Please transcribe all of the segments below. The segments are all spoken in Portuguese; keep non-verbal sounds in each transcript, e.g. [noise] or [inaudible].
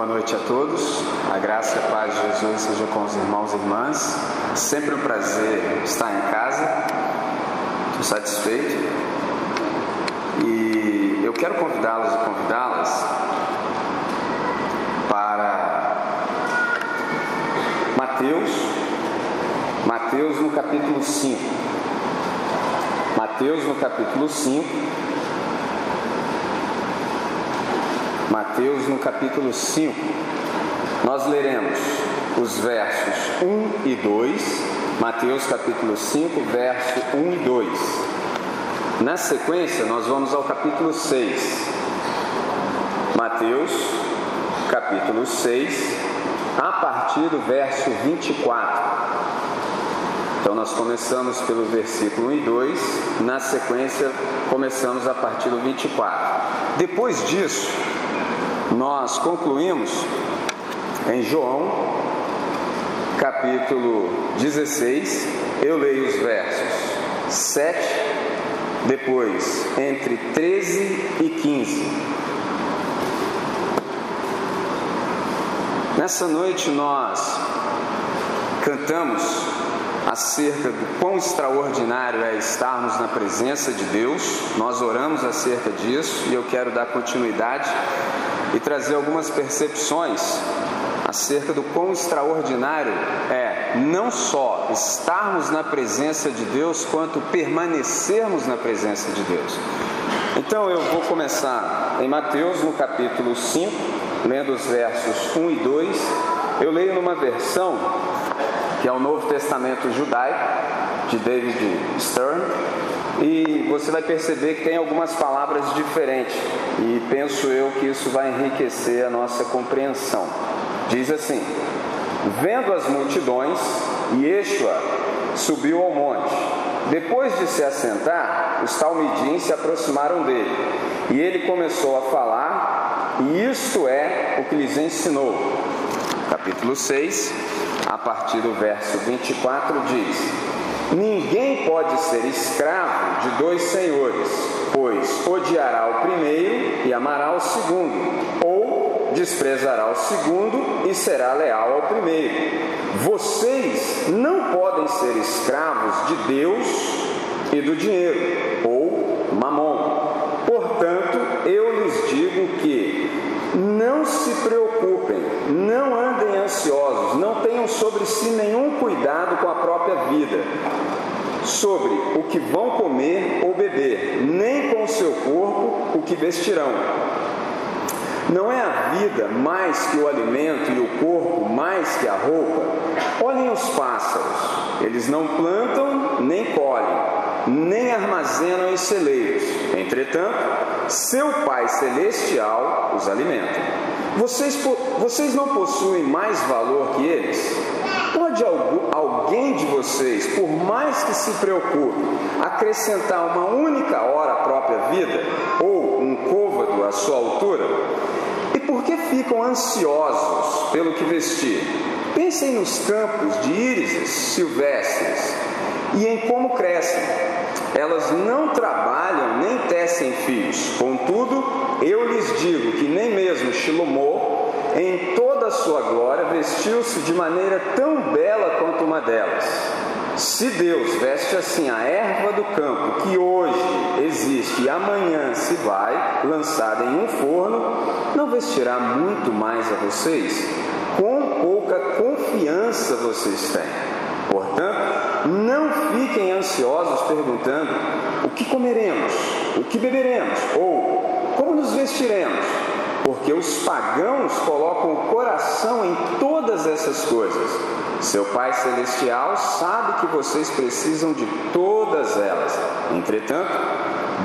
Boa noite a todos. A graça e a paz de Jesus seja com os irmãos e irmãs. Sempre um prazer estar em casa. Estou satisfeito. E eu quero convidá-los e convidá-las para Mateus, Mateus no capítulo 5. Mateus no capítulo 5 Mateus no capítulo 5, nós leremos os versos 1 e 2, Mateus capítulo 5, verso 1 e 2. Na sequência, nós vamos ao capítulo 6, Mateus capítulo 6, a partir do verso 24. Então, nós começamos pelo versículo 1 e 2, na sequência, começamos a partir do 24. Depois disso, nós concluímos em João, capítulo 16, eu leio os versos 7, depois entre 13 e 15. Nessa noite nós cantamos acerca do quão extraordinário é estarmos na presença de Deus, nós oramos acerca disso e eu quero dar continuidade e trazer algumas percepções acerca do quão extraordinário é não só estarmos na presença de Deus, quanto permanecermos na presença de Deus. Então eu vou começar em Mateus, no capítulo 5, lendo os versos 1 e 2. Eu leio numa versão que é o Novo Testamento Judaico, de David Stern, e você vai perceber que tem algumas palavras diferentes, e penso eu que isso vai enriquecer a nossa compreensão. Diz assim: Vendo as multidões, Yeshua subiu ao monte. Depois de se assentar, os talmidim se aproximaram dele, e ele começou a falar, e isto é o que lhes ensinou. Capítulo 6, a partir do verso 24, diz: Ninguém pode ser escravo de dois senhores, pois odiará o primeiro e amará o segundo, ou desprezará o segundo e será leal ao primeiro. Vocês não podem ser escravos de Deus e do dinheiro, ou mamon. Portanto, eu lhes digo que não se preocupem, não andem ansiosos, não tenham sobre si nenhum cuidado com a própria vida, sobre o que vão comer ou beber, nem com o seu corpo o que vestirão. Não é a vida mais que o alimento e o corpo mais que a roupa? Olhem os pássaros, eles não plantam nem colhem, nem armazenam em celeiros. Entretanto, seu Pai Celestial os alimenta. Vocês, vocês não possuem mais valor que eles? Pode alguém de vocês, por mais que se preocupe, acrescentar uma única hora à própria vida ou um côvado à sua altura? E por que ficam ansiosos pelo que vestir? Pensem nos campos de írises silvestres e em como crescem. Elas não trabalham nem tecem fios. Contudo, eu lhes digo que nem mesmo Shilomô, em toda a sua glória, vestiu-se de maneira tão bela quanto uma delas. Se Deus veste assim a erva do campo, que hoje existe e amanhã se vai, lançada em um forno, não vestirá muito mais a vocês? Quão pouca confiança vocês têm? Portanto, não fiquem ansiosos perguntando: o que comeremos, o que beberemos ou nos vestiremos, porque os pagãos colocam o coração em todas essas coisas. Seu Pai Celestial sabe que vocês precisam de todas elas. Entretanto,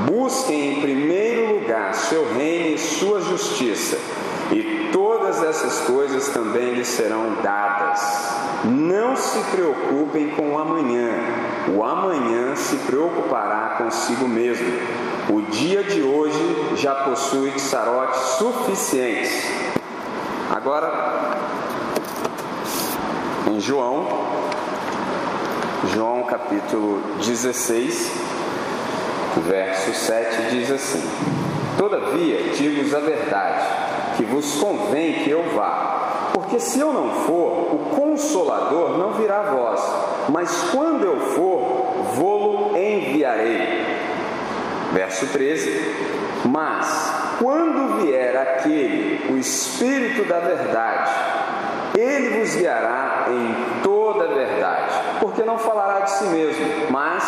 busquem em primeiro lugar seu reino e sua justiça e todas essas coisas também lhes serão dadas. Não se preocupem com o amanhã, o amanhã se preocupará consigo mesmo. O dia de hoje já possui tsarotes suficientes. Agora, em João, João capítulo 16, verso 7 diz assim: Todavia, digo-vos a verdade que vos convém que eu vá. Porque se eu não for, o consolador não virá a vós, mas quando eu for, vou-lo enviarei. Verso 13: Mas quando vier aquele, o Espírito da Verdade, ele vos guiará em toda a verdade, porque não falará de si mesmo, mas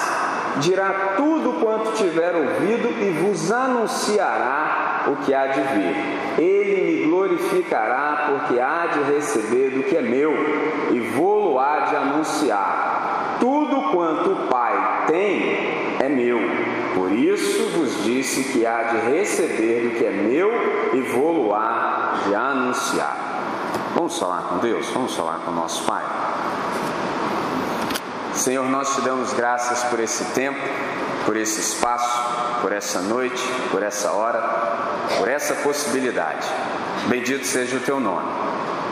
dirá tudo quanto tiver ouvido e vos anunciará o que há de vir. Ele me glorificará, porque há de receber do que é meu e vou-lo há de anunciar. Tudo quanto o Pai tem é meu. Por isso vos disse que há de receber do que é meu e vou-lo há de anunciar. Vamos falar com Deus? Vamos falar com o nosso Pai? Senhor, nós te damos graças por esse tempo, por esse espaço, por essa noite, por essa hora, por essa possibilidade. Bendito seja o teu nome.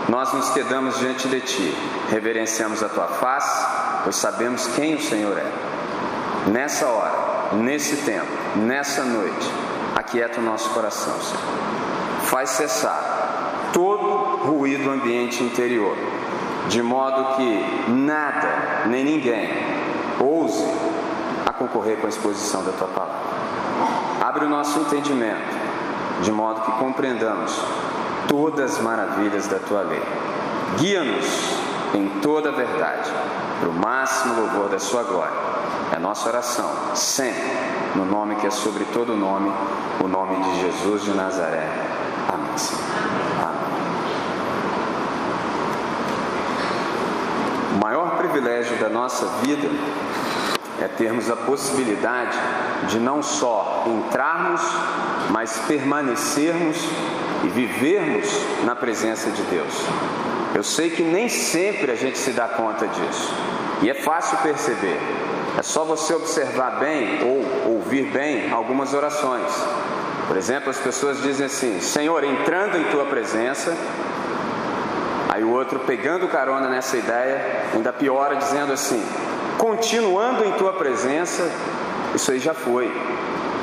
Nós nos quedamos diante de ti, reverenciamos a tua face, pois sabemos quem o Senhor é. Nessa hora, nesse tempo, nessa noite, aquieta o nosso coração, Senhor. Faz cessar todo ruído ambiente interior de modo que nada nem ninguém ouse a concorrer com a exposição da tua palavra. Abre o nosso entendimento, de modo que compreendamos todas as maravilhas da tua lei. Guia-nos em toda a verdade, para o máximo louvor da sua glória. É nossa oração, sempre, no nome que é sobre todo nome, o nome de Jesus de Nazaré. Amém. O maior privilégio da nossa vida é termos a possibilidade de não só entrarmos, mas permanecermos e vivermos na presença de Deus. Eu sei que nem sempre a gente se dá conta disso, e é fácil perceber. É só você observar bem ou ouvir bem algumas orações. Por exemplo, as pessoas dizem assim: Senhor, entrando em tua presença, Aí o outro, pegando carona nessa ideia, ainda piora, dizendo assim: continuando em tua presença, isso aí já foi.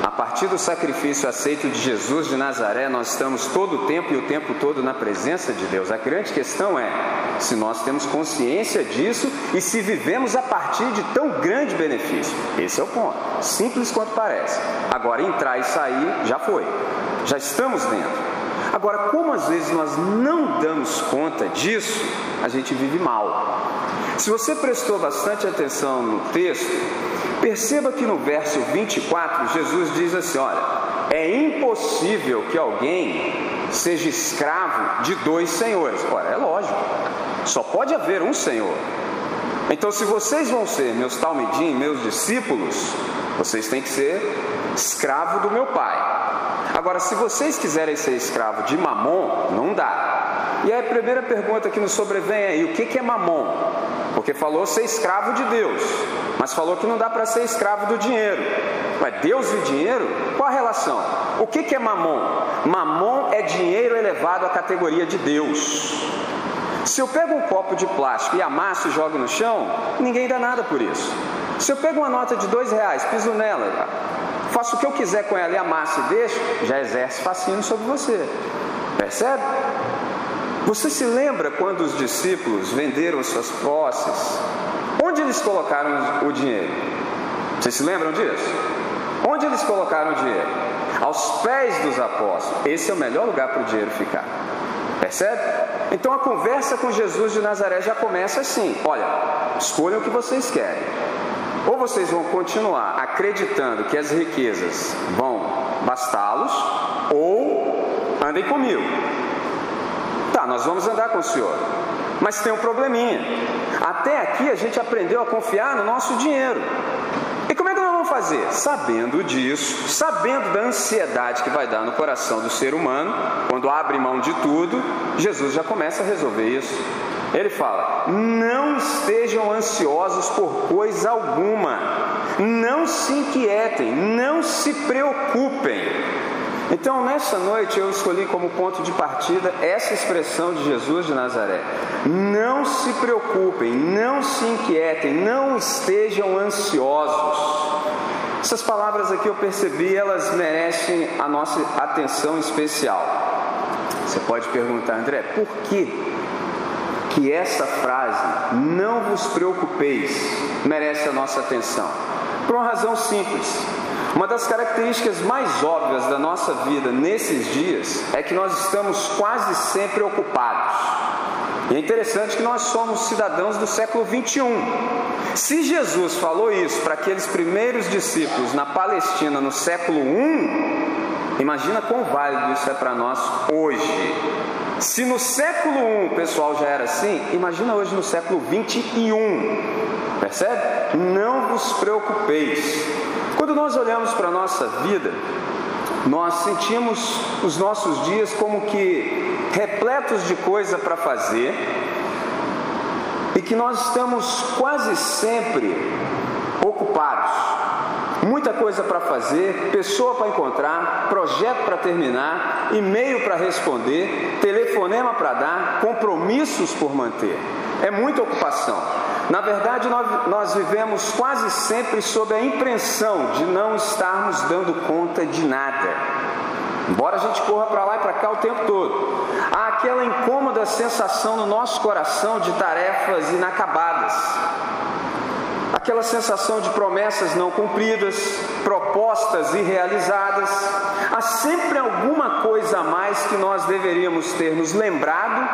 A partir do sacrifício aceito de Jesus de Nazaré, nós estamos todo o tempo e o tempo todo na presença de Deus. A grande questão é se nós temos consciência disso e se vivemos a partir de tão grande benefício. Esse é o ponto. Simples quanto parece. Agora, entrar e sair já foi. Já estamos dentro. Agora, como às vezes nós não damos conta disso, a gente vive mal. Se você prestou bastante atenção no texto, perceba que no verso 24 Jesus diz assim: Olha, é impossível que alguém seja escravo de dois senhores. Ora, é lógico, só pode haver um Senhor. Então, se vocês vão ser meus talmidim, meus discípulos, vocês têm que ser escravo do meu Pai. Agora, se vocês quiserem ser escravo de mamon, não dá. E aí a primeira pergunta que nos sobrevém é: o que é mamon? Porque falou ser escravo de Deus, mas falou que não dá para ser escravo do dinheiro. Mas Deus e dinheiro? Qual a relação? O que é mamon? Mamon é dinheiro elevado à categoria de Deus. Se eu pego um copo de plástico e amasso e jogo no chão, ninguém dá nada por isso. Se eu pego uma nota de dois reais, piso nela, faço o que eu quiser com ela e amasso e deixo, já exerce fascínio sobre você. Percebe? Você se lembra quando os discípulos venderam suas posses? Onde eles colocaram o dinheiro? Vocês se lembram disso? Onde eles colocaram o dinheiro? Aos pés dos apóstolos. Esse é o melhor lugar para o dinheiro ficar. Percebe? Então a conversa com Jesus de Nazaré já começa assim: olha, escolham o que vocês querem. Ou vocês vão continuar acreditando que as riquezas vão bastá-los, ou andem comigo. Tá, nós vamos andar com o Senhor. Mas tem um probleminha. Até aqui a gente aprendeu a confiar no nosso dinheiro. E como é que nós vamos fazer? Sabendo disso, sabendo da ansiedade que vai dar no coração do ser humano, quando abre mão de tudo, Jesus já começa a resolver isso. Ele fala: não estejam ansiosos por coisa alguma, não se inquietem, não se preocupem. Então, nessa noite, eu escolhi como ponto de partida essa expressão de Jesus de Nazaré: não se preocupem, não se inquietem, não estejam ansiosos. Essas palavras aqui eu percebi, elas merecem a nossa atenção especial. Você pode perguntar, André, por que que essa frase, não vos preocupeis, merece a nossa atenção? Por uma razão simples. Uma das características mais óbvias da nossa vida nesses dias é que nós estamos quase sempre ocupados. E é interessante que nós somos cidadãos do século 21. Se Jesus falou isso para aqueles primeiros discípulos na Palestina no século 1, imagina quão válido isso é para nós hoje. Se no século 1 o pessoal já era assim, imagina hoje no século 21. Percebe? Não vos preocupeis. Quando nós olhamos para a nossa vida, nós sentimos os nossos dias como que repletos de coisa para fazer e que nós estamos quase sempre ocupados. Muita coisa para fazer, pessoa para encontrar, projeto para terminar, e-mail para responder, telefonema para dar, compromissos por manter. É muita ocupação. Na verdade, nós, vivemos quase sempre sob a impressão de não estarmos dando conta de nada. Embora a gente corra para lá e para cá o tempo todo, há aquela incômoda sensação no nosso coração de tarefas inacabadas, aquela sensação de promessas não cumpridas, propostas irrealizadas. Há sempre alguma coisa a mais que nós deveríamos ter nos lembrado,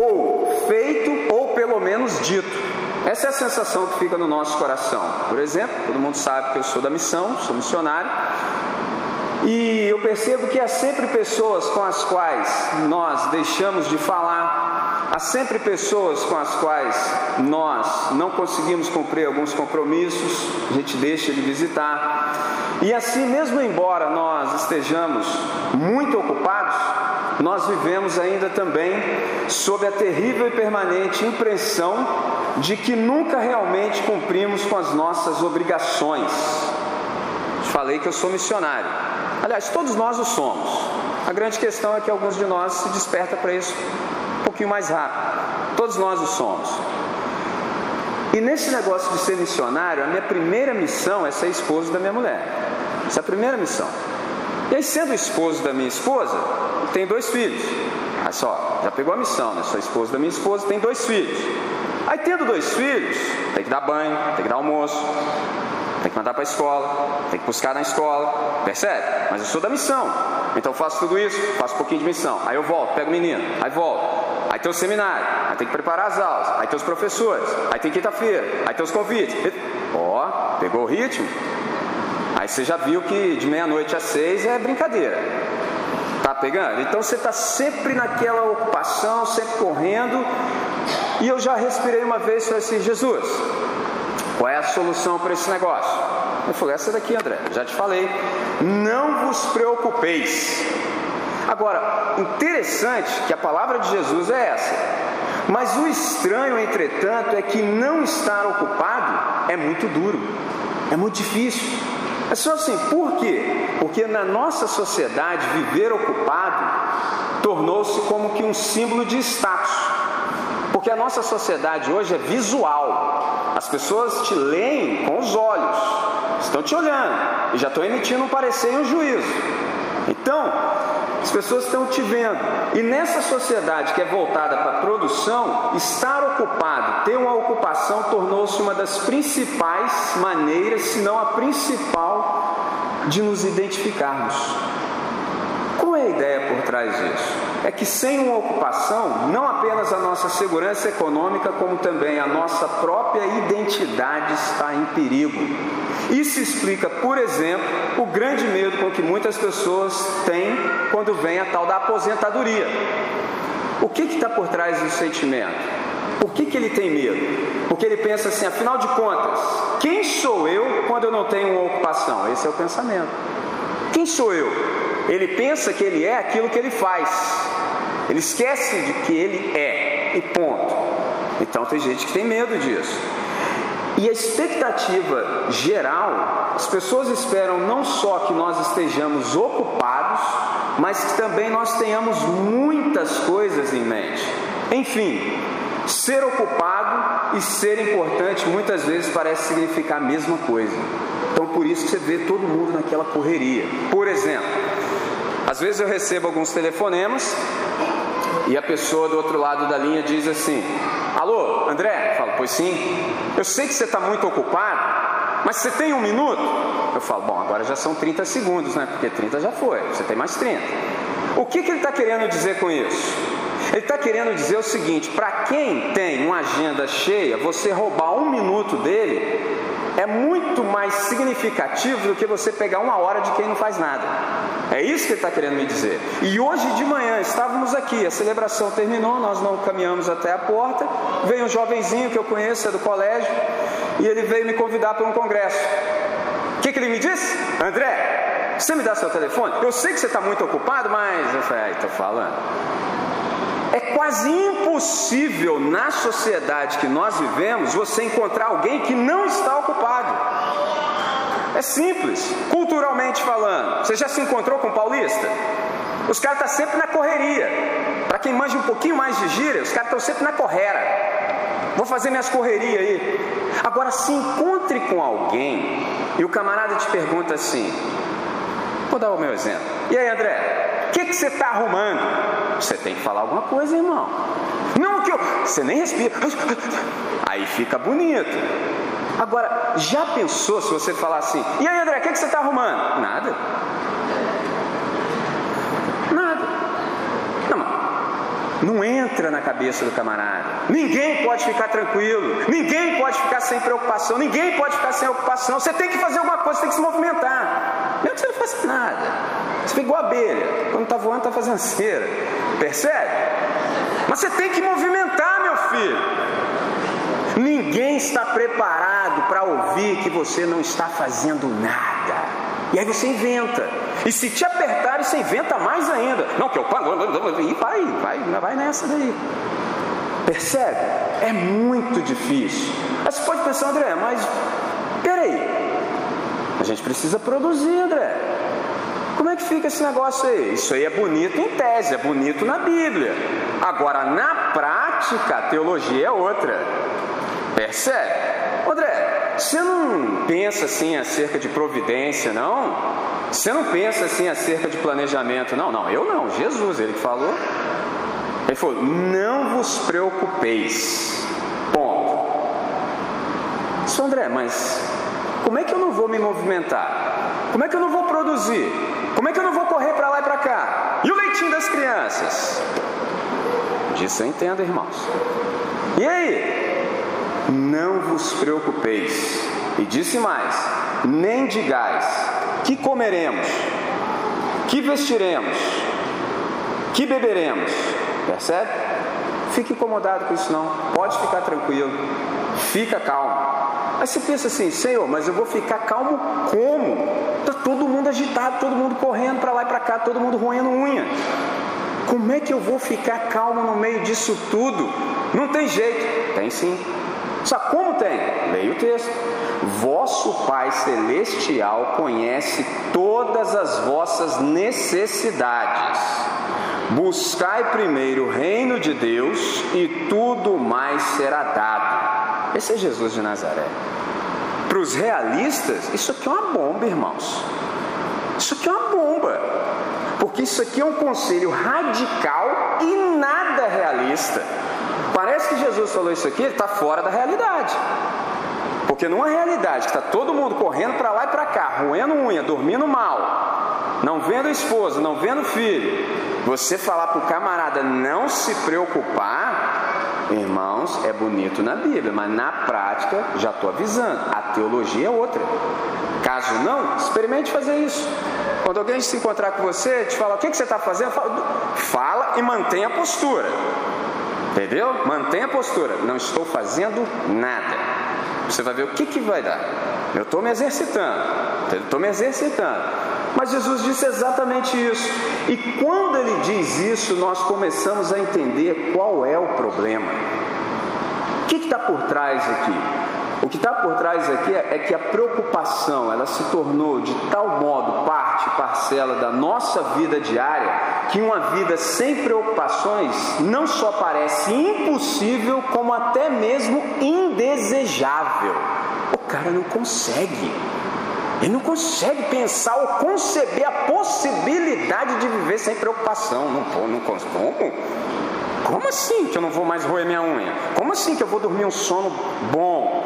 ou feito, ou pelo menos dito. Essa é a sensação que fica no nosso coração. Por exemplo, todo mundo sabe que eu sou da missão, sou missionário, e eu percebo que há sempre pessoas com as quais nós deixamos de falar, há sempre pessoas com as quais nós não conseguimos cumprir alguns compromissos, a gente deixa de visitar. E assim, mesmo embora nós estejamos muito ocupados, nós vivemos ainda também sob a terrível e permanente impressão de que nunca realmente cumprimos com as nossas obrigações. Falei que eu sou missionário. Aliás, todos nós o somos. A grande questão é que alguns de nós se desperta para isso um pouquinho mais rápido. Todos nós o somos. E nesse negócio de ser missionário, a minha primeira missão é ser esposo da minha mulher. Essa é a primeira missão. E aí, sendo esposo da minha esposa, tem dois filhos. Olha só, já pegou a missão, né? Sou esposo da minha esposa, tem dois filhos. Aí tendo dois filhos, tem que dar banho, tem que dar almoço, tem que mandar para a escola, tem que buscar na escola, percebe? Mas eu sou da missão, então faço tudo isso, faço um pouquinho de missão. Aí eu volto, pego o menino, aí volto. Aí tem o seminário, aí tem que preparar as aulas, aí tem os professores, aí tem quinta-feira, aí tem os convites. Ó, oh, pegou o ritmo? Aí você já viu que de meia-noite às seis é brincadeira. Tá pegando? Então você está sempre naquela ocupação, sempre correndo, e eu já respirei uma vez e falei assim: Jesus, qual é a solução para esse negócio? Eu falei: essa daqui, André, já te falei. Não vos preocupeis. Agora, interessante que a palavra de Jesus é essa. Mas o estranho, entretanto, é que não estar ocupado é muito duro, é muito difícil. É só assim, por quê? Porque na nossa sociedade, viver ocupado tornou-se como que um símbolo de status. Porque a nossa sociedade hoje é visual. As pessoas te leem com os olhos, estão te olhando e já estão emitindo um parecer e um juízo. Então, as pessoas estão te vendo. E nessa sociedade que é voltada para a produção, estar ocupado, ter uma ocupação, tornou-se uma das principais maneiras, se não a principal, de nos identificarmos. Qual é a ideia por trás disso? É que sem uma ocupação, não apenas a nossa segurança econômica, como também a nossa própria identidade está em perigo. Isso explica, por exemplo, o grande medo com que muitas pessoas têm quando vem a tal da aposentadoria. O que está por trás do sentimento? Por que, que ele tem medo? Porque ele pensa assim, afinal de contas, quem sou eu quando eu não tenho uma ocupação? Esse é o pensamento. Quem sou eu? Ele pensa que ele é aquilo que ele faz. Ele esquece de que ele é, e ponto. Então tem gente que tem medo disso. E a expectativa geral, as pessoas esperam não só que nós estejamos ocupados, mas que também nós tenhamos muitas coisas em mente. Enfim, ser ocupado e ser importante muitas vezes parece significar a mesma coisa. Então por isso que você vê todo mundo naquela correria. Por exemplo, Às vezes eu recebo alguns telefonemas e a pessoa do outro lado da linha diz assim: Alô, André? Eu falo, pois sim. Eu sei que você está muito ocupado, mas você tem um minuto? Eu falo, bom, agora já são 30 segundos, né? Porque 30 já foi, você tem mais 30. O que, que ele está querendo dizer com isso? Ele está querendo dizer o seguinte: para quem tem uma agenda cheia, você roubar um minuto dele é muito mais significativo do que você pegar uma hora de quem não faz nada. É isso que ele está querendo me dizer. E hoje de manhã estávamos aqui, a celebração terminou, nós não caminhamos até a porta. Veio um jovenzinho que eu conheço, é do colégio, e ele veio me convidar para um congresso. O que, que ele me disse? André, você me dá seu telefone? Eu sei que você está muito ocupado, mas. Eu falei, estou falando. É quase impossível na sociedade que nós vivemos você encontrar alguém que não está ocupado. É simples, culturalmente falando. Você já se encontrou com um paulista? Os caras estão tá sempre na correria. Para quem manja um pouquinho mais de gíria, os caras estão sempre na correra. Vou fazer minhas correrias aí. Agora, se encontre com alguém e o camarada te pergunta assim: Vou dar o meu exemplo. E aí, André, que, que você está arrumando? Você tem que falar alguma coisa, irmão. Não que eu. Você nem respira. Aí fica bonito. Agora, já pensou se você falar assim? E aí, André, o que, que você está arrumando? Nada. Nada. Não, não entra na cabeça do camarada. Ninguém pode ficar tranquilo. Ninguém pode ficar sem preocupação. Ninguém pode ficar sem ocupação. Você tem que fazer alguma coisa, você tem que se movimentar. Mesmo que você não faça nada. Você fica igual abelha. Quando está voando, está fazendo cera. Percebe? Mas você tem que movimentar, meu filho. Ninguém está preparado para ouvir que você não está fazendo nada. E aí você inventa. E se te apertarem, você inventa mais ainda. Não, que eu e vai, vai, vai nessa daí. Percebe? É muito difícil. Aí você pode pensar, André, mas peraí. A gente precisa produzir, André. Como é que fica esse negócio aí? Isso aí é bonito em tese, é bonito na Bíblia. Agora, na prática, a teologia é outra. Percebe? André, você não pensa assim acerca de providência, não? Você não pensa assim acerca de planejamento, não? Não, eu não. Jesus, ele que falou. Ele falou: não vos preocupeis. Ponto. Isso, André, mas como é que eu não vou me movimentar? Como é que eu não vou produzir? Como é que eu não vou correr para lá e para cá? E o leitinho das crianças? Disso eu entendo, irmãos. E aí? Não vos preocupeis. E disse mais: nem digais que comeremos, que vestiremos, que beberemos. Percebe? Fique incomodado com isso não. Pode ficar tranquilo. Fica calmo. Aí você pensa assim, Senhor, mas eu vou ficar calmo como? Está todo mundo agitado, todo mundo correndo para lá e para cá, todo mundo roendo unha. Como é que eu vou ficar calmo no meio disso tudo? Não tem jeito. Tem sim. Só como tem? Leia o texto. Vosso Pai Celestial conhece todas as vossas necessidades. Buscai primeiro o reino de Deus e tudo mais será dado. Esse é Jesus de Nazaré. Para os realistas, isso aqui é uma bomba, irmãos. Isso aqui é uma bomba. Porque isso aqui é um conselho radical e nada realista. Parece que Jesus falou isso aqui, ele está fora da realidade. Porque numa realidade que está todo mundo correndo para lá e para cá, roendo unha, dormindo mal, não vendo esposa, não vendo filho, você falar para o camarada não se preocupar, irmãos, é bonito na Bíblia, mas na prática, já estou avisando, a teologia é outra. Caso não, experimente fazer isso. Quando alguém se encontrar com você, te falar o que, que você está fazendo, fala, fala e mantenha a postura. Entendeu? Mantenha a postura. Não estou fazendo nada. Você vai ver o que, que vai dar. Eu estou me exercitando. Estou me exercitando. Mas Jesus disse exatamente isso. E quando ele diz isso, nós começamos a entender qual é o problema. O que está por trás aqui? O que está por trás aqui é, é que a preocupação ela se tornou de tal modo parte, parcela da nossa vida diária, que uma vida sem preocupações não só parece impossível, como até mesmo indesejável. O cara não consegue. Ele não consegue pensar ou conceber a possibilidade de viver sem preocupação. Não, não, como? Como assim que eu não vou mais roer minha unha? Como assim que eu vou dormir um sono bom?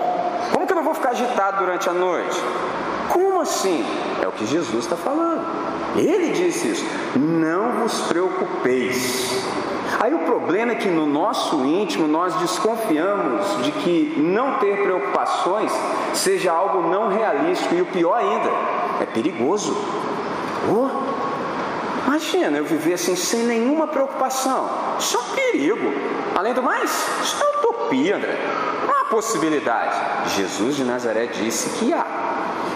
Como que eu não vou ficar agitado durante a noite? Como assim? É o que Jesus está falando. Ele disse isso. Não vos preocupeis. Aí o problema é que no nosso íntimo nós desconfiamos de que não ter preocupações seja algo não realístico e o pior ainda, é perigoso. Oh, imagina eu viver assim sem nenhuma preocupação. Isso é um perigo. Além do mais, isso é utopia, André. Não há possibilidade. Jesus de Nazaré disse que há.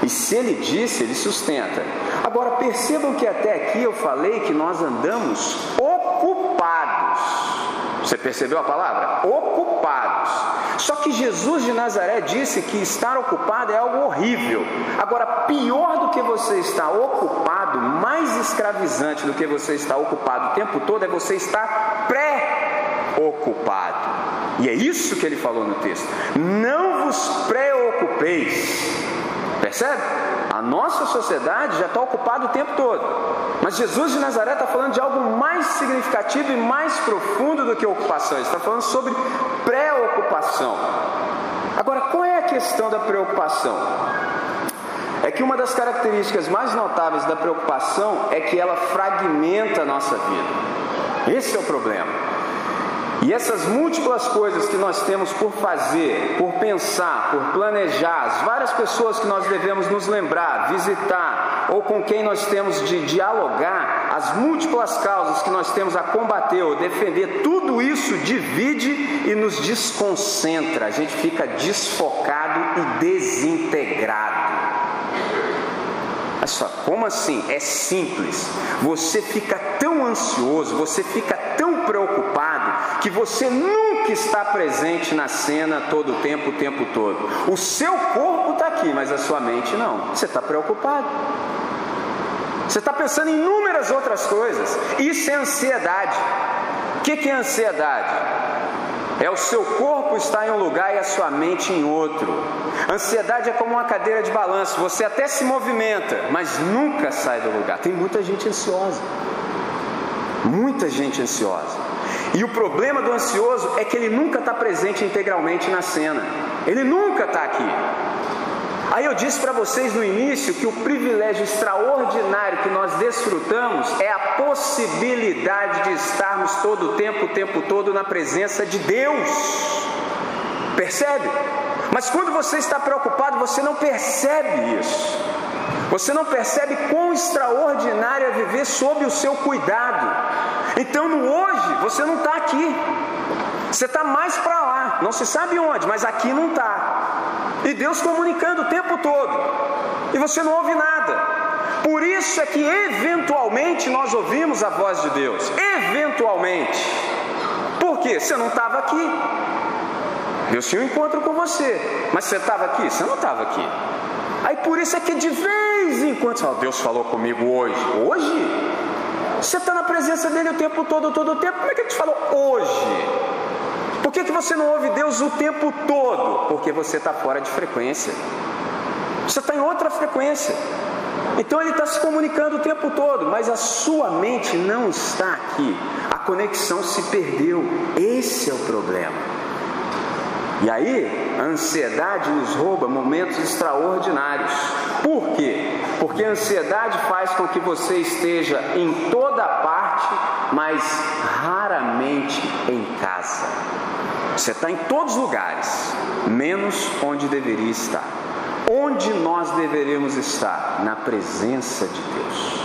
E se ele disse, ele sustenta. Agora percebam que até aqui eu falei que nós andamos ocupados. Você percebeu a palavra? Ocupados. Só que Jesus de Nazaré disse que estar ocupado é algo horrível. Agora, pior do que você estar ocupado, mais escravizante do que você estar ocupado o tempo todo, é você estar pré-ocupado. E é isso que ele falou no texto. Não vos preocupeis Percebe? A nossa sociedade já está ocupada o tempo todo. Mas Jesus de Nazaré está falando de algo mais significativo e mais profundo do que ocupação. Ele está falando sobre preocupação. Agora, qual é a questão da preocupação? É que uma das características mais notáveis da preocupação é que ela fragmenta a nossa vida. Esse é o problema. E essas múltiplas coisas que nós temos por fazer, por pensar, por planejar, as várias pessoas que nós devemos nos lembrar, visitar, ou com quem nós temos de dialogar, as múltiplas causas que nós temos a combater ou defender, tudo isso divide e nos desconcentra, a gente fica desfocado e desintegrado. Olha só, como assim? É simples. Você fica tão ansioso, você fica tão preocupado, que você nunca está presente na cena todo o tempo, o tempo todo. O seu corpo está aqui, mas a sua mente não. Você está preocupado. Você está pensando em inúmeras outras coisas. Isso é ansiedade. O que é ansiedade? É o seu corpo estar em um lugar e a sua mente em outro. Ansiedade é como uma cadeira de balanço, você até se movimenta, mas nunca sai do lugar. Tem muita gente ansiosa. Muita gente ansiosa. E o problema do ansioso é que ele nunca está presente integralmente na cena. Ele nunca está aqui. Aí eu disse para vocês no início que o privilégio extraordinário que nós desfrutamos é a possibilidade de estarmos todo o tempo, o tempo todo na presença de Deus. Percebe? Mas quando você está preocupado, você não percebe isso. Você não percebe quão extraordinário é viver sob o seu cuidado. Então no hoje você não está aqui. Você está mais para lá, não se sabe onde, mas aqui não está. E Deus comunicando o tempo todo. E você não ouve nada. Por isso é que eventualmente nós ouvimos a voz de Deus. Eventualmente. Por quê? Você não estava aqui. Deus tinha um encontro com você. Mas você estava aqui? Você não estava aqui. Aí por isso é que de vez em quando você fala, Deus falou comigo hoje. Hoje? Você está na presença dele o tempo todo, todo o tempo. Como é que ele te falou hoje? Que, que você não ouve Deus o tempo todo? Porque você está fora de frequência. Você está em outra frequência. Então ele está se comunicando o tempo todo, mas a sua mente não está aqui. A conexão se perdeu. Esse é o problema. E aí, a ansiedade nos rouba momentos extraordinários. Por quê? Porque a ansiedade faz com que você esteja em toda parte, mas raramente em casa. Você está em todos os lugares, menos onde deveria estar. Onde nós deveríamos estar? Na presença de Deus.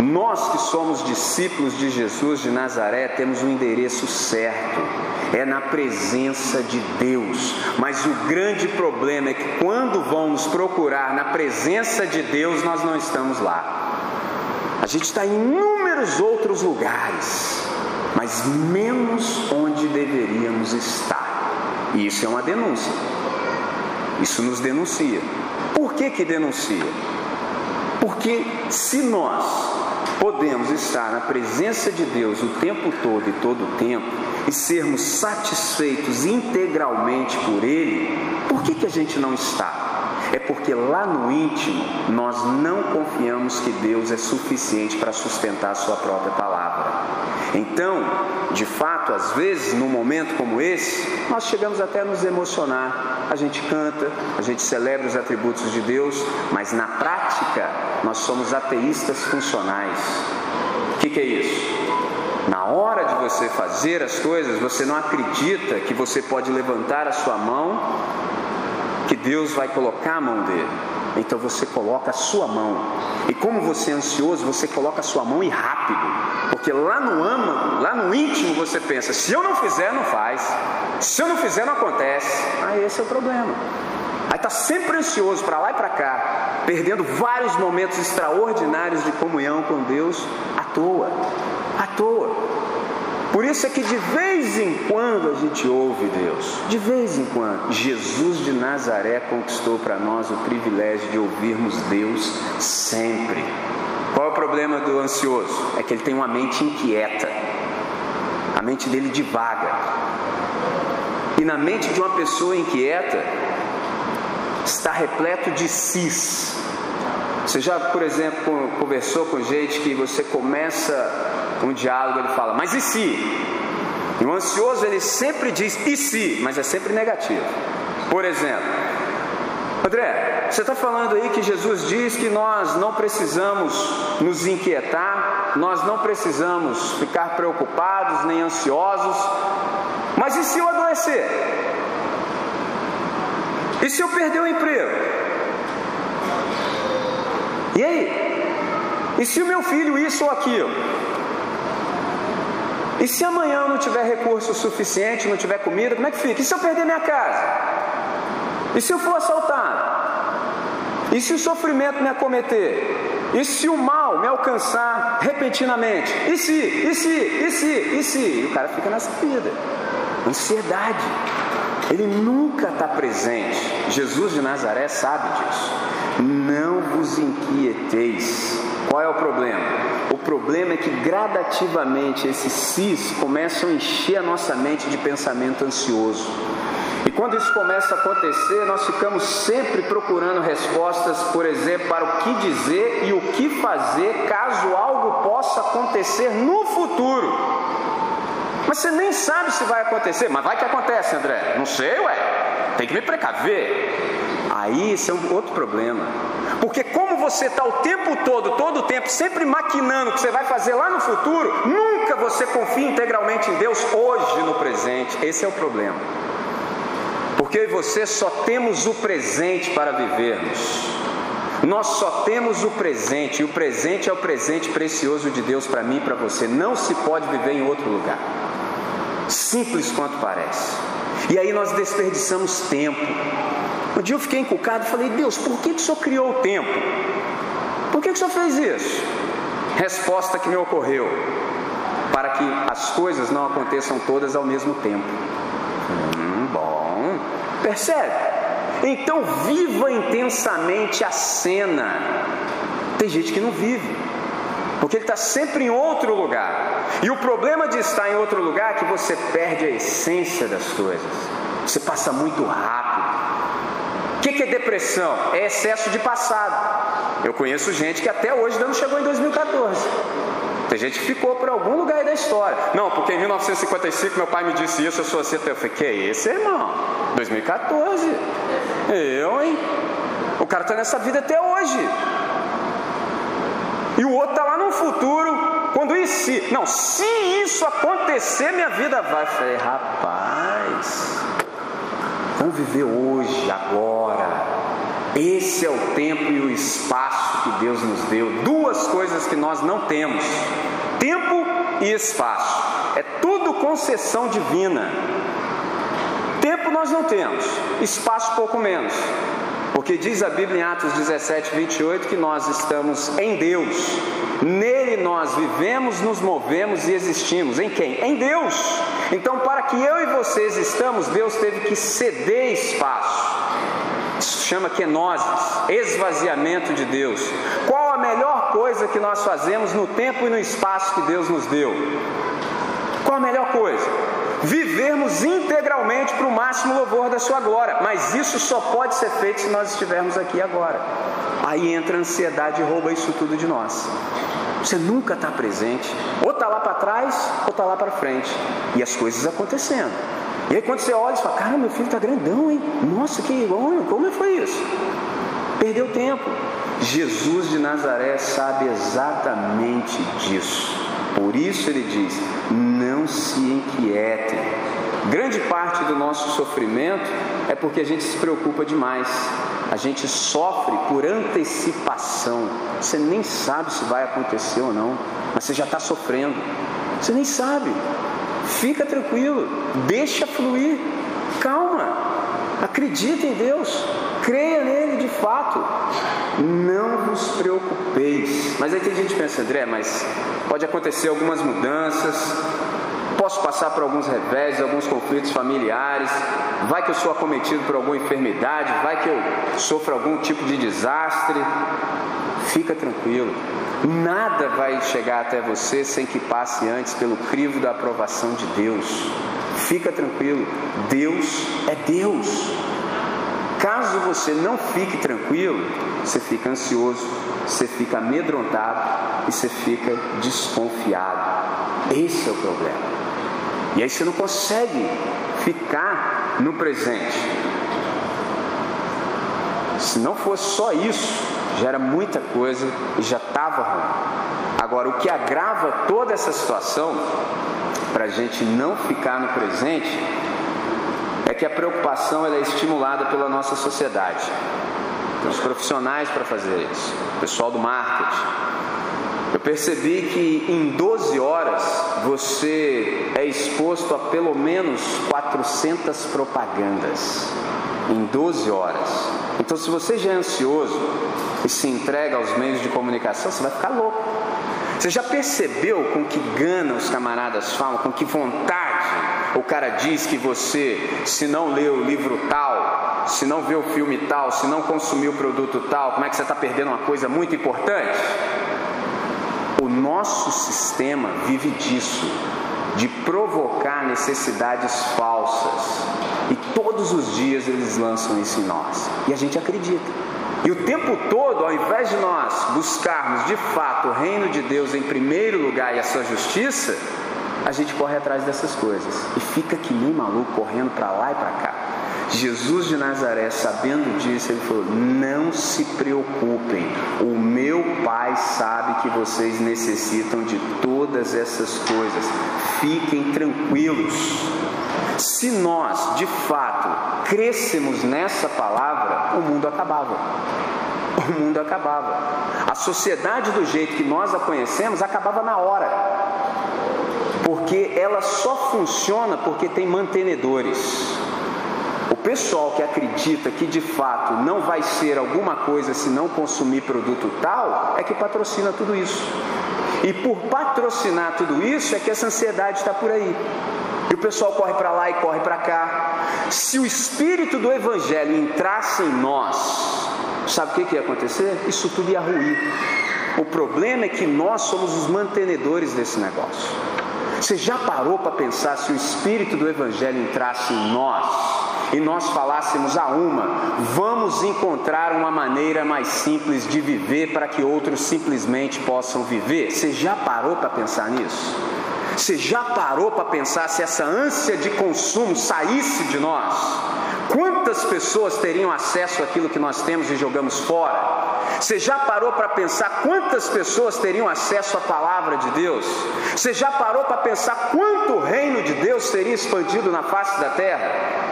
Nós que somos discípulos de Jesus de Nazaré temos o um endereço certo, é na presença de Deus. Mas o grande problema é que quando vão nos procurar na presença de Deus, nós não estamos lá. A gente está em inúmeros outros lugares, mas menos onde deveríamos estar. E isso é uma denúncia. Isso nos denuncia. Por que que denuncia? Porque se nós podemos estar na presença de Deus o tempo todo e todo o tempo e sermos satisfeitos integralmente por Ele, por que, que a gente não está? É porque lá no íntimo nós não confiamos que Deus é suficiente para sustentar a Sua própria palavra. Então, de fato, às vezes, num momento como esse, nós chegamos até a nos emocionar. A gente canta, a gente celebra os atributos de Deus, mas na prática nós somos ateístas funcionais. O que, que é isso? Na hora de você fazer as coisas, você não acredita que você pode levantar a sua mão, que Deus vai colocar a mão dele. Então você coloca a sua mão. E como você é ansioso, você coloca a sua mão e rápido. Porque lá no âmago, lá no íntimo, você pensa: se eu não fizer, não faz. Se eu não fizer, não acontece. Aí esse é o problema. Aí está sempre ansioso para lá e para cá, perdendo vários momentos extraordinários de comunhão com Deus à toa. À toa. Por isso é que de vez em quando a gente ouve Deus, de vez em quando. Jesus de Nazaré conquistou para nós o privilégio de ouvirmos Deus sempre. Qual é o problema do ansioso? É que ele tem uma mente inquieta, a mente dele divaga. E na mente de uma pessoa inquieta está repleto de cis. Você já, por exemplo, conversou com gente que você começa um diálogo ele fala, mas e se? E o ansioso ele sempre diz e se, mas é sempre negativo. Por exemplo, André, você está falando aí que Jesus diz que nós não precisamos nos inquietar, nós não precisamos ficar preocupados nem ansiosos, mas e se eu adoecer? E se eu perder o emprego? E aí? E se o meu filho isso ou aquilo? E se amanhã eu não tiver recurso suficiente, não tiver comida, como é que fica? E se eu perder minha casa? E se eu for assaltado? E se o sofrimento me acometer? E se o mal me alcançar repentinamente? E se, e se, e se, e se? E o cara fica nessa vida. Ansiedade. Ele nunca está presente. Jesus de Nazaré sabe disso. Não vos inquieteis. Qual é o problema? Problema é que gradativamente esses cis começam a encher a nossa mente de pensamento ansioso. E quando isso começa a acontecer, nós ficamos sempre procurando respostas, por exemplo, para o que dizer e o que fazer caso algo possa acontecer no futuro. Mas você nem sabe se vai acontecer, mas vai que acontece, André. Não sei, ué. Tem que me precaver. Aí esse é um outro problema. Porque como você está o tempo todo, todo o tempo, sempre maquinando o que você vai fazer lá no futuro, nunca você confia integralmente em Deus hoje no presente. Esse é o problema. Porque eu e você só temos o presente para vivermos. Nós só temos o presente, e o presente é o presente precioso de Deus para mim e para você. Não se pode viver em outro lugar. Simples quanto parece. E aí nós desperdiçamos tempo. Um dia eu fiquei encucado e falei, Deus, por que, que o Senhor criou o tempo? Por que, que o Senhor fez isso? Resposta que me ocorreu: para que as coisas não aconteçam todas ao mesmo tempo. Hum, bom, percebe? Então viva intensamente a cena. Tem gente que não vive, porque ele está sempre em outro lugar. E o problema de estar em outro lugar é que você perde a essência das coisas. Você passa muito rápido. O que, que é depressão? É excesso de passado. Eu conheço gente que até hoje não chegou em 2014. Tem gente que ficou por algum lugar da história. Não, porque em 1955 meu pai me disse isso, eu sou assim. Eu falei, que é esse, irmão? 2014. Eu, hein? O cara está nessa vida até hoje. E o outro está lá no futuro, quando isso, não, se isso acontecer, minha vida vai. Eu falei, rapaz, Viver hoje, agora. Esse é o tempo e o espaço que Deus nos deu. Duas coisas que nós não temos: tempo e espaço. É tudo concessão divina. Tempo nós não temos, espaço pouco menos. Porque diz a Bíblia em Atos 17, 28 que nós estamos em Deus. Nele nós vivemos, nos movemos e existimos. Em quem? Em Deus. Então, para que eu e vocês estamos, Deus teve que ceder espaço. Isso chama kenosis, esvaziamento de Deus. Qual a melhor coisa que nós fazemos no tempo e no espaço que Deus nos deu? Qual a melhor coisa? Vivermos integralmente para o máximo louvor da Sua glória, mas isso só pode ser feito se nós estivermos aqui agora. Aí entra a ansiedade e rouba isso tudo de nós. Você nunca está presente, ou está lá para trás, ou está lá para frente, e as coisas acontecendo. E aí quando você olha, você fala: Cara, meu filho está grandão, hein? Nossa, que bom, como foi isso? Perdeu tempo. Jesus de Nazaré sabe exatamente disso. Por isso ele diz: Não se inquietem. Grande parte do nosso sofrimento é porque a gente se preocupa demais. A gente sofre por antecipação. Você nem sabe se vai acontecer ou não, mas você já está sofrendo. Você nem sabe. Fica tranquilo, deixa fluir, calma, acredita em Deus, creia nele de fato, não vos preocupeis. Mas aí tem gente que pensa, André, mas pode acontecer algumas mudanças, posso passar por alguns revés, alguns conflitos familiares, vai que eu sou acometido por alguma enfermidade, vai que eu sofro algum tipo de desastre. Fica tranquilo, nada vai chegar até você sem que passe antes pelo crivo da aprovação de Deus. Fica tranquilo, Deus é Deus. Caso você não fique tranquilo, você fica ansioso, você fica amedrontado e você fica desconfiado. Esse é o problema. E aí você não consegue ficar no presente. Se não fosse só isso, já era muita coisa e já estava ruim. Agora, o que agrava toda essa situação, para a gente não ficar no presente, é que a preocupação é estimulada pela nossa sociedade. Tem os profissionais para fazer isso, o pessoal do marketing, eu percebi que em 12 horas você é exposto a pelo menos 400 propagandas. Em 12 horas. Então, se você já é ansioso e se entrega aos meios de comunicação, você vai ficar louco. Você já percebeu com que gana os camaradas falam, com que vontade o cara diz que você, se não leu o livro tal, se não vê o filme tal, se não consumiu o produto tal, como é que você está perdendo uma coisa muito importante? Nosso sistema vive disso, de provocar necessidades falsas. E todos os dias eles lançam isso em nós. E a gente acredita. E o tempo todo, ao invés de nós buscarmos de fato o reino de Deus em primeiro lugar e a sua justiça, a gente corre atrás dessas coisas e fica que nem maluco correndo para lá e para cá. Jesus de Nazaré, sabendo disso, ele falou: Não se preocupem, o meu Pai sabe que vocês necessitam de todas essas coisas, fiquem tranquilos. Se nós, de fato, crescemos nessa palavra, o mundo acabava. O mundo acabava. A sociedade, do jeito que nós a conhecemos, acabava na hora. Porque ela só funciona porque tem mantenedores. Pessoal que acredita que de fato não vai ser alguma coisa se não consumir produto tal, é que patrocina tudo isso. E por patrocinar tudo isso é que essa ansiedade está por aí. E o pessoal corre para lá e corre para cá. Se o espírito do evangelho entrasse em nós, sabe o que, que ia acontecer? Isso tudo ia ruir. O problema é que nós somos os mantenedores desse negócio. Você já parou para pensar se o espírito do evangelho entrasse em nós? E nós falássemos a uma, vamos encontrar uma maneira mais simples de viver para que outros simplesmente possam viver. Você já parou para pensar nisso? Você já parou para pensar se essa ânsia de consumo saísse de nós? Quantas pessoas teriam acesso àquilo que nós temos e jogamos fora? Você já parou para pensar quantas pessoas teriam acesso à palavra de Deus? Você já parou para pensar quanto o reino de Deus seria expandido na face da terra?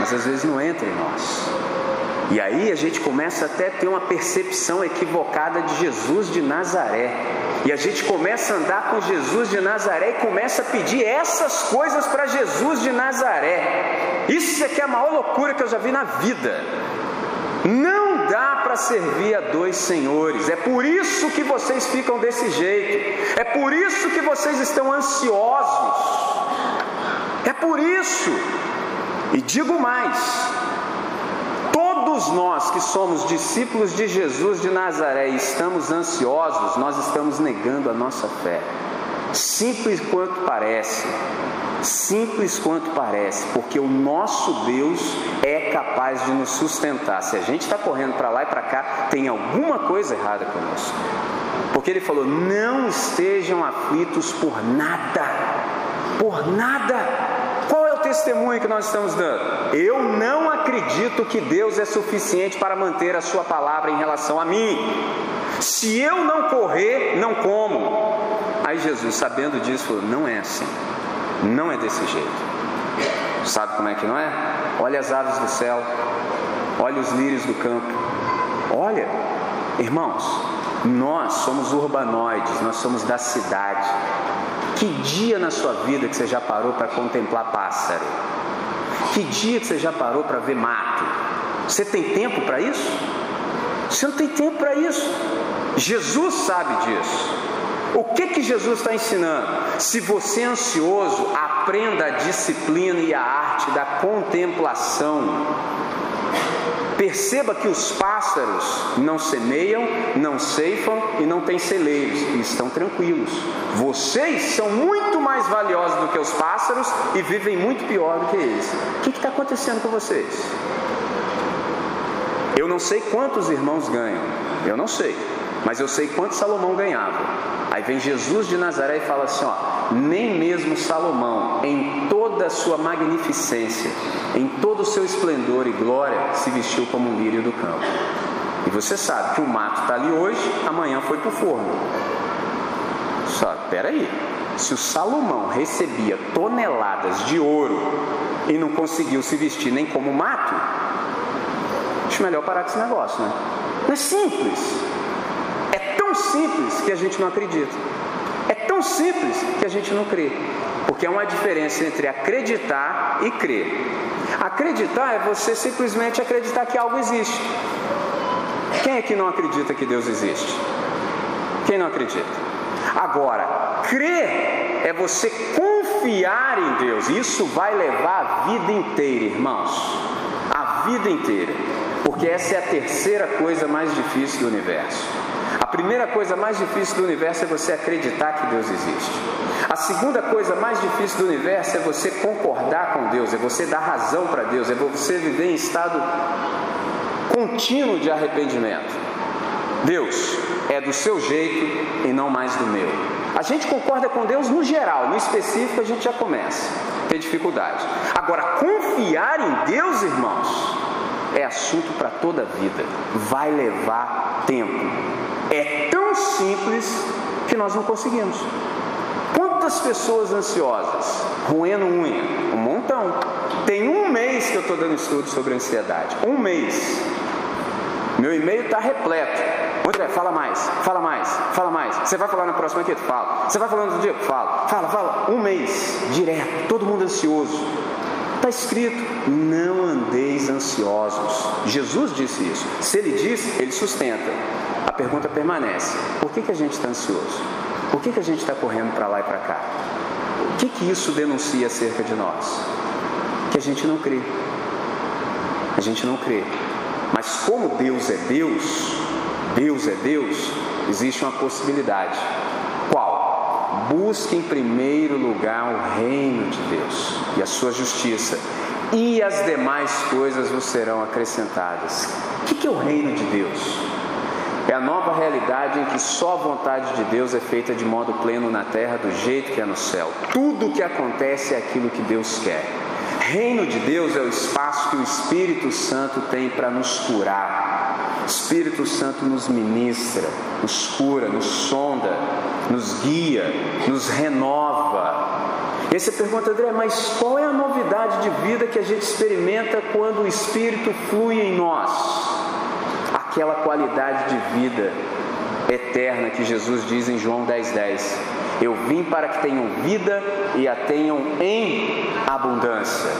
Mas às vezes não entra em nós. E aí a gente começa até a ter uma percepção equivocada de Jesus de Nazaré. E a gente começa a andar com Jesus de Nazaré e começa a pedir essas coisas para Jesus de Nazaré. Isso é que é a maior loucura que eu já vi na vida. Não dá para servir a dois senhores. É por isso que vocês ficam desse jeito. É por isso que vocês estão ansiosos. É por isso. E digo mais: todos nós que somos discípulos de Jesus de Nazaré e estamos ansiosos, nós estamos negando a nossa fé. Simples quanto parece, simples quanto parece, porque o nosso Deus é capaz de nos sustentar. Se a gente está correndo para lá e para cá, tem alguma coisa errada conosco. Porque ele falou: não estejam aflitos por nada, por nada testemunho que nós estamos dando? Eu não acredito que Deus é suficiente para manter a sua palavra em relação a mim. Se eu não correr, não como. Aí Jesus, sabendo disso, falou: não é assim. Não é desse jeito. Sabe como é que não é? Olha as aves do céu, olha os lírios do campo. Olha, irmãos, nós somos urbanoides, nós somos da cidade. Que dia na sua vida que você já parou para contemplar pássaro? Que dia que você já parou para ver mato? Você tem tempo para isso? Você não tem tempo para isso. Jesus sabe disso. O que que Jesus está ensinando? Se você é ansioso, aprenda a disciplina e a arte da contemplação. Perceba que os pássaros não semeiam, não ceifam e não têm celeiros e estão tranquilos. Vocês são muito mais valiosos do que os pássaros e vivem muito pior do que eles. O que está acontecendo com vocês? Eu não sei quantos irmãos ganham, eu não sei, mas eu sei quanto Salomão ganhava. Aí vem Jesus de Nazaré e fala assim: ó, nem mesmo Salomão, em toda a sua magnificência, em todo o seu esplendor e glória, se vestiu como um lírio do campo. E você sabe que o mato está ali hoje, amanhã foi para o forno. Só, peraí, se o Salomão recebia toneladas de ouro e não conseguiu se vestir nem como mato, acho melhor parar com esse negócio, né? Não é simples. É tão simples que a gente não acredita. Tão simples que a gente não crê. Porque é uma diferença entre acreditar e crer. Acreditar é você simplesmente acreditar que algo existe. Quem é que não acredita que Deus existe? Quem não acredita? Agora, crer é você confiar em Deus. Isso vai levar a vida inteira, irmãos. A vida inteira. Porque essa é a terceira coisa mais difícil do universo. Primeira coisa mais difícil do universo é você acreditar que Deus existe. A segunda coisa mais difícil do universo é você concordar com Deus, é você dar razão para Deus, é você viver em estado contínuo de arrependimento. Deus é do seu jeito e não mais do meu. A gente concorda com Deus no geral, no específico a gente já começa a ter dificuldade. Agora, confiar em Deus, irmãos, é assunto para toda a vida, vai levar tempo. É tão simples que nós não conseguimos. Quantas pessoas ansiosas, roendo unha? Um montão. Tem um mês que eu estou dando estudo sobre ansiedade. Um mês. Meu e-mail está repleto. André, fala mais, fala mais, fala mais. Você vai falar na próxima aqui? Fala. Você vai falando do dia? Fala. Fala, fala. Um mês, direto, todo mundo ansioso. Está escrito: não andeis ansiosos. Jesus disse isso. Se ele disse, ele sustenta pergunta permanece: por que, que a gente está ansioso? Por que, que a gente está correndo para lá e para cá? O que, que isso denuncia acerca de nós? Que a gente não crê. A gente não crê. Mas como Deus é Deus, Deus é Deus, existe uma possibilidade. Qual? Busque em primeiro lugar o reino de Deus e a sua justiça, e as demais coisas vos serão acrescentadas. O que é o reino de Deus? É a nova realidade em que só a vontade de Deus é feita de modo pleno na terra, do jeito que é no céu. Tudo o que acontece é aquilo que Deus quer. Reino de Deus é o espaço que o Espírito Santo tem para nos curar. O Espírito Santo nos ministra, nos cura, nos sonda, nos guia, nos renova. E aí você pergunta, André, mas qual é a novidade de vida que a gente experimenta quando o Espírito flui em nós? Aquela qualidade de vida eterna que Jesus diz em João 10,10. 10. Eu vim para que tenham vida e a tenham em abundância.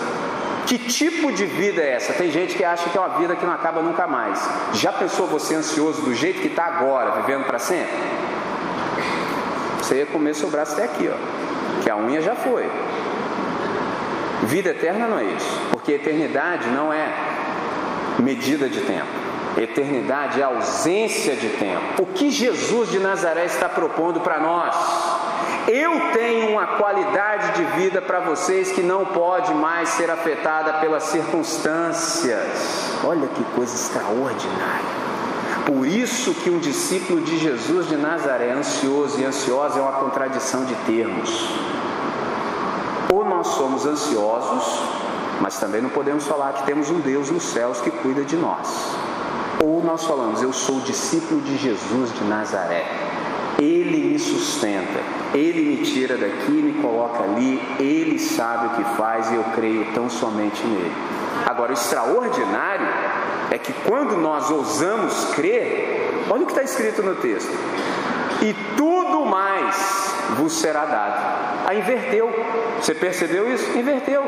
Que tipo de vida é essa? Tem gente que acha que é uma vida que não acaba nunca mais. Já pensou você ansioso do jeito que está agora, vivendo para sempre? Você ia comer seu braço até aqui, ó. Que a unha já foi. Vida eterna não é isso. Porque eternidade não é medida de tempo. Eternidade é ausência de tempo. O que Jesus de Nazaré está propondo para nós? Eu tenho uma qualidade de vida para vocês que não pode mais ser afetada pelas circunstâncias. Olha que coisa extraordinária. Por isso que um discípulo de Jesus de Nazaré, ansioso e ansiosa, é uma contradição de termos. Ou nós somos ansiosos, mas também não podemos falar que temos um Deus nos céus que cuida de nós. Ou nós falamos, eu sou discípulo de Jesus de Nazaré. Ele me sustenta, ele me tira daqui, me coloca ali, ele sabe o que faz e eu creio tão somente nele. Agora, o extraordinário é que quando nós ousamos crer, olha o que está escrito no texto: e tudo mais vos será dado. Aí inverteu. Você percebeu isso? Inverteu.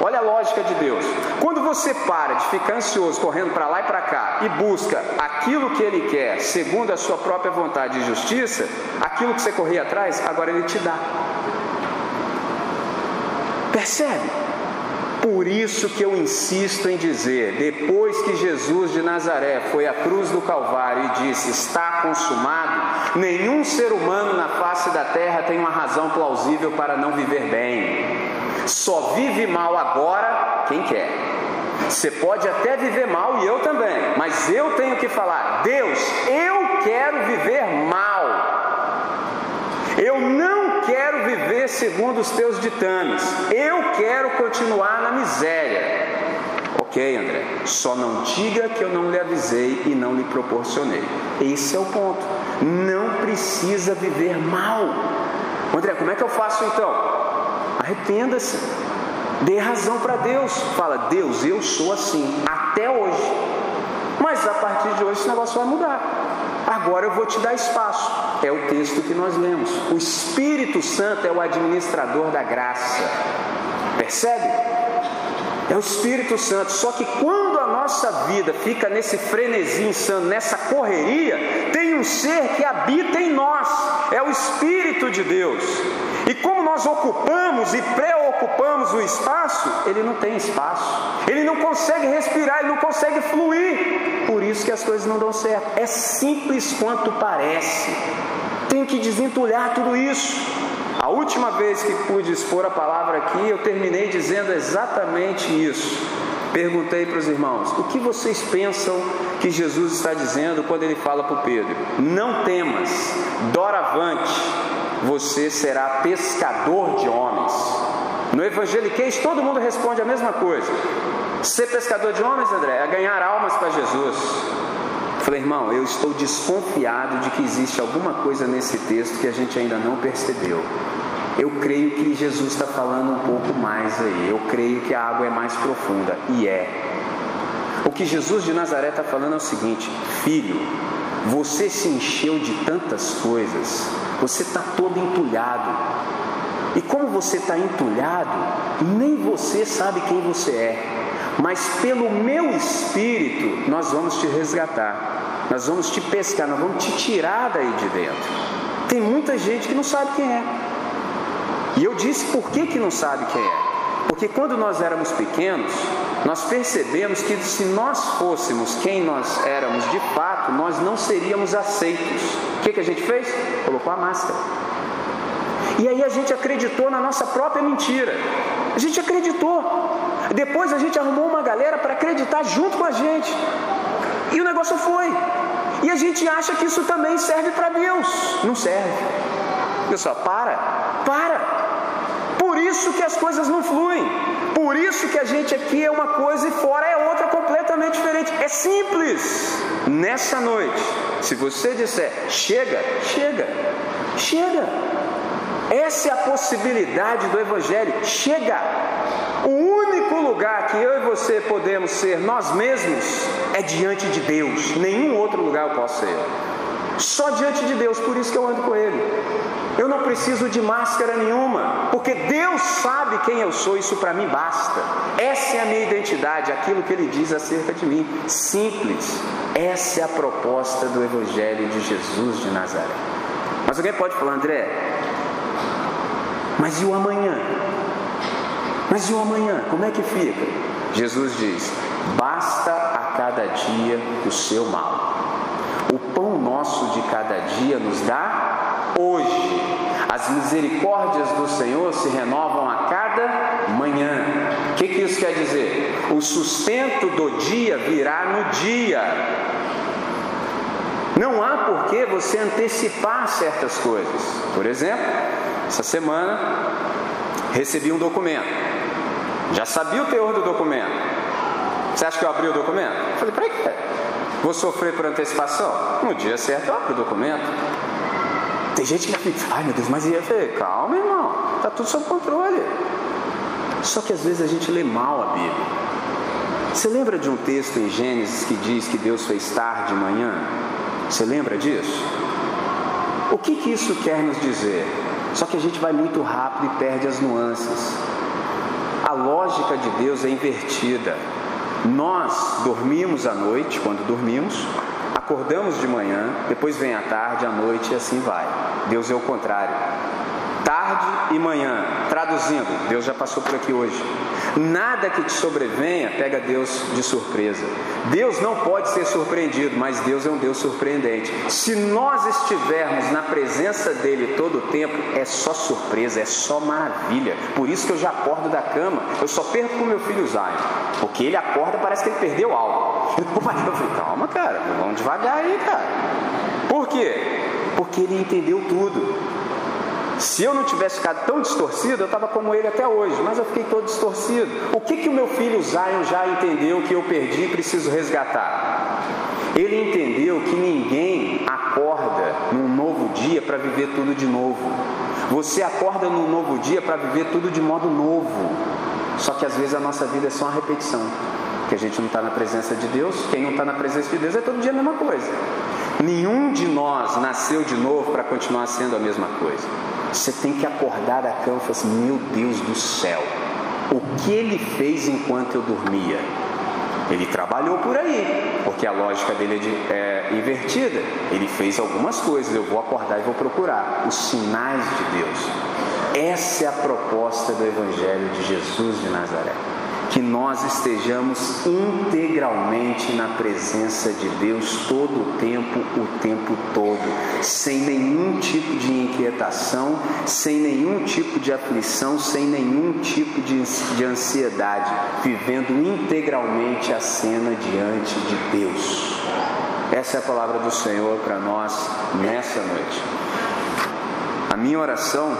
Olha a lógica de Deus. Quando você para de ficar ansioso, correndo para lá e para cá, e busca aquilo que Ele quer, segundo a sua própria vontade e justiça, aquilo que você corria atrás, agora Ele te dá. Percebe? Por isso que eu insisto em dizer, depois que Jesus de Nazaré foi à cruz do Calvário e disse: Está consumado, nenhum ser humano na face da terra tem uma razão plausível para não viver bem. Só vive mal agora quem quer. Você pode até viver mal e eu também, mas eu tenho que falar: Deus, eu quero viver mal. Eu não quero viver segundo os teus ditames. Eu quero continuar na miséria. Ok, André, só não diga que eu não lhe avisei e não lhe proporcionei. Esse é o ponto. Não precisa viver mal. André, como é que eu faço então? Arrependa-se. Dê razão para Deus. Fala, Deus, eu sou assim até hoje. Mas a partir de hoje esse negócio vai mudar. Agora eu vou te dar espaço. É o texto que nós lemos. O Espírito Santo é o administrador da graça. Percebe? É o Espírito Santo. Só que quando a nossa vida fica nesse frenesi insano, nessa correria, tem um ser que habita em nós. É o Espírito de Deus. E como nós ocupamos e preocupamos o espaço, ele não tem espaço. Ele não consegue respirar, ele não consegue fluir. Por isso que as coisas não dão certo. É simples quanto parece. Tem que desentulhar tudo isso. A última vez que pude expor a palavra aqui, eu terminei dizendo exatamente isso. Perguntei para os irmãos: o que vocês pensam que Jesus está dizendo quando ele fala para o Pedro? Não temas, doravante, você será pescador de homens. No evangeliquez, todo mundo responde a mesma coisa. Ser pescador de homens, André, é ganhar almas para Jesus. Falei, irmão, eu estou desconfiado de que existe alguma coisa nesse texto que a gente ainda não percebeu. Eu creio que Jesus está falando um pouco mais aí. Eu creio que a água é mais profunda. E é. O que Jesus de Nazaré está falando é o seguinte: Filho, você se encheu de tantas coisas, você está todo entulhado. E como você está entulhado, nem você sabe quem você é. Mas pelo meu espírito, nós vamos te resgatar, nós vamos te pescar, nós vamos te tirar daí de dentro. Tem muita gente que não sabe quem é. E eu disse por que, que não sabe quem é. Porque quando nós éramos pequenos, nós percebemos que se nós fôssemos quem nós éramos de nós não seríamos aceitos. O que, que a gente fez? Colocou a máscara. E aí a gente acreditou na nossa própria mentira. A gente acreditou. Depois a gente arrumou uma galera para acreditar junto com a gente. E o negócio foi. E a gente acha que isso também serve para Deus. Não serve. Pessoal, para, para. Por isso que as coisas não fluem. Por isso que a gente aqui é uma coisa e fora é outra completamente diferente. É simples. Nessa noite, se você disser chega, chega, chega. Essa é a possibilidade do Evangelho. Chega. O único lugar que eu e você podemos ser nós mesmos é diante de Deus. Nenhum outro lugar eu posso ser. Só diante de Deus, por isso que eu ando com Ele. Eu não preciso de máscara nenhuma, porque Deus sabe quem eu sou, isso para mim basta. Essa é a minha identidade, aquilo que Ele diz acerca de mim. Simples. Essa é a proposta do Evangelho de Jesus de Nazaré. Mas alguém pode falar, André, mas e o amanhã? Mas e o amanhã? Como é que fica? Jesus diz: basta a cada dia o seu mal. O pão nosso de cada dia nos dá hoje. As misericórdias do Senhor se renovam a cada manhã. O que, que isso quer dizer? O sustento do dia virá no dia. Não há por que você antecipar certas coisas. Por exemplo, essa semana recebi um documento. Já sabia o teor do documento. Você acha que eu abri o documento? Eu falei, para quê? Vou sofrer por antecipação? No dia certo eu abro o documento. Tem gente que fica, ai meu Deus, mas ia ver, calma irmão, está tudo sob controle. Só que às vezes a gente lê mal a Bíblia. Você lembra de um texto em Gênesis que diz que Deus fez tarde e manhã? Você lembra disso? O que, que isso quer nos dizer? Só que a gente vai muito rápido e perde as nuances. A lógica de Deus é invertida. Nós dormimos à noite, quando dormimos, acordamos de manhã, depois vem a tarde, a noite e assim vai. Deus é o contrário tarde e manhã. Traduzindo, Deus já passou por aqui hoje. Nada que te sobrevenha pega Deus de surpresa. Deus não pode ser surpreendido, mas Deus é um Deus surpreendente. Se nós estivermos na presença dele todo o tempo, é só surpresa, é só maravilha. Por isso que eu já acordo da cama, eu só perco com meu filho Zion, porque ele acorda parece que ele perdeu algo. [laughs] Eu falei, calma, cara, vamos devagar aí, cara. Por quê? Porque ele entendeu tudo. Se eu não tivesse ficado tão distorcido, eu estava como ele até hoje, mas eu fiquei todo distorcido. O que, que o meu filho Zion já entendeu que eu perdi e preciso resgatar? Ele entendeu que ninguém acorda num novo dia para viver tudo de novo. Você acorda num novo dia para viver tudo de modo novo. Só que às vezes a nossa vida é só uma repetição. Que a gente não está na presença de Deus, quem não está na presença de Deus é todo dia a mesma coisa. Nenhum de nós nasceu de novo para continuar sendo a mesma coisa. Você tem que acordar da cama e falar assim: Meu Deus do céu, o que ele fez enquanto eu dormia? Ele trabalhou por aí, porque a lógica dele é, é invertida. Ele fez algumas coisas, eu vou acordar e vou procurar os sinais de Deus. Essa é a proposta do Evangelho de Jesus de Nazaré que nós estejamos integralmente na presença de Deus todo o tempo, o tempo todo, sem nenhum tipo de inquietação, sem nenhum tipo de aflição, sem nenhum tipo de, de ansiedade, vivendo integralmente a cena diante de Deus. Essa é a palavra do Senhor para nós nessa noite. A minha oração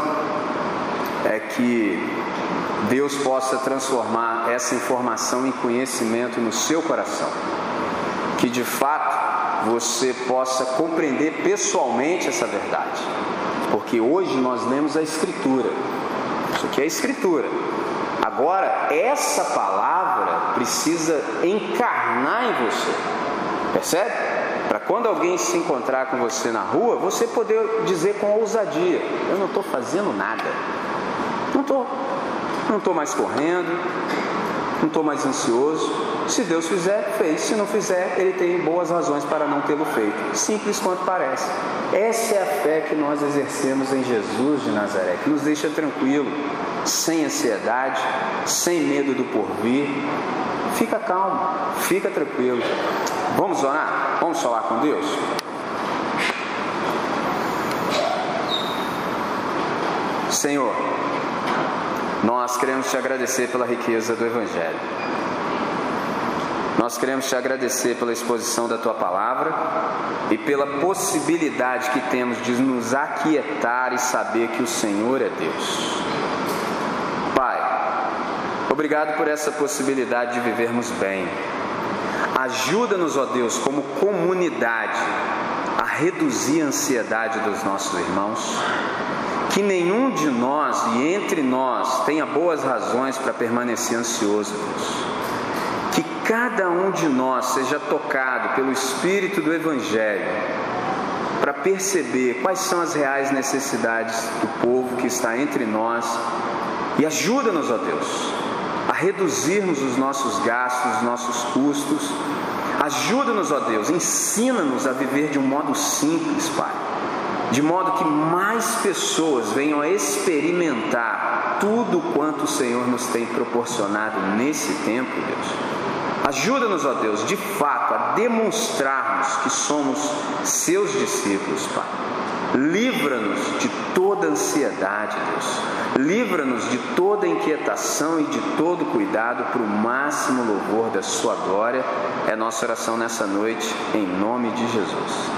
é que Deus possa transformar essa informação em conhecimento no seu coração. Que de fato você possa compreender pessoalmente essa verdade. Porque hoje nós lemos a Escritura. Isso aqui é a Escritura. Agora, essa palavra precisa encarnar em você. Percebe? Para quando alguém se encontrar com você na rua, você poder dizer com ousadia: Eu não estou fazendo nada. Não estou. Não estou mais correndo, não estou mais ansioso. Se Deus fizer, fez. Se não fizer, Ele tem boas razões para não tê-lo feito. Simples quanto parece. Essa é a fé que nós exercemos em Jesus de Nazaré, que nos deixa tranquilo, sem ansiedade, sem medo do porvir. Fica calmo, fica tranquilo. Vamos orar? Vamos falar com Deus? Senhor, nós queremos te agradecer pela riqueza do Evangelho. Nós queremos te agradecer pela exposição da tua palavra e pela possibilidade que temos de nos aquietar e saber que o Senhor é Deus. Pai, obrigado por essa possibilidade de vivermos bem. Ajuda-nos, ó Deus, como comunidade, a reduzir a ansiedade dos nossos irmãos que nenhum de nós e entre nós tenha boas razões para permanecer ansioso, Deus. Que cada um de nós seja tocado pelo Espírito do Evangelho para perceber quais são as reais necessidades do povo que está entre nós e ajuda-nos, ó Deus, a reduzirmos os nossos gastos, os nossos custos. Ajuda-nos, ó Deus, ensina-nos a viver de um modo simples, Pai de modo que mais pessoas venham a experimentar tudo quanto o Senhor nos tem proporcionado nesse tempo, Deus. Ajuda-nos, ó Deus, de fato, a demonstrarmos que somos seus discípulos, Pai. Livra-nos de toda ansiedade, Deus. Livra-nos de toda inquietação e de todo cuidado para o máximo louvor da Sua glória. É nossa oração nessa noite, em nome de Jesus.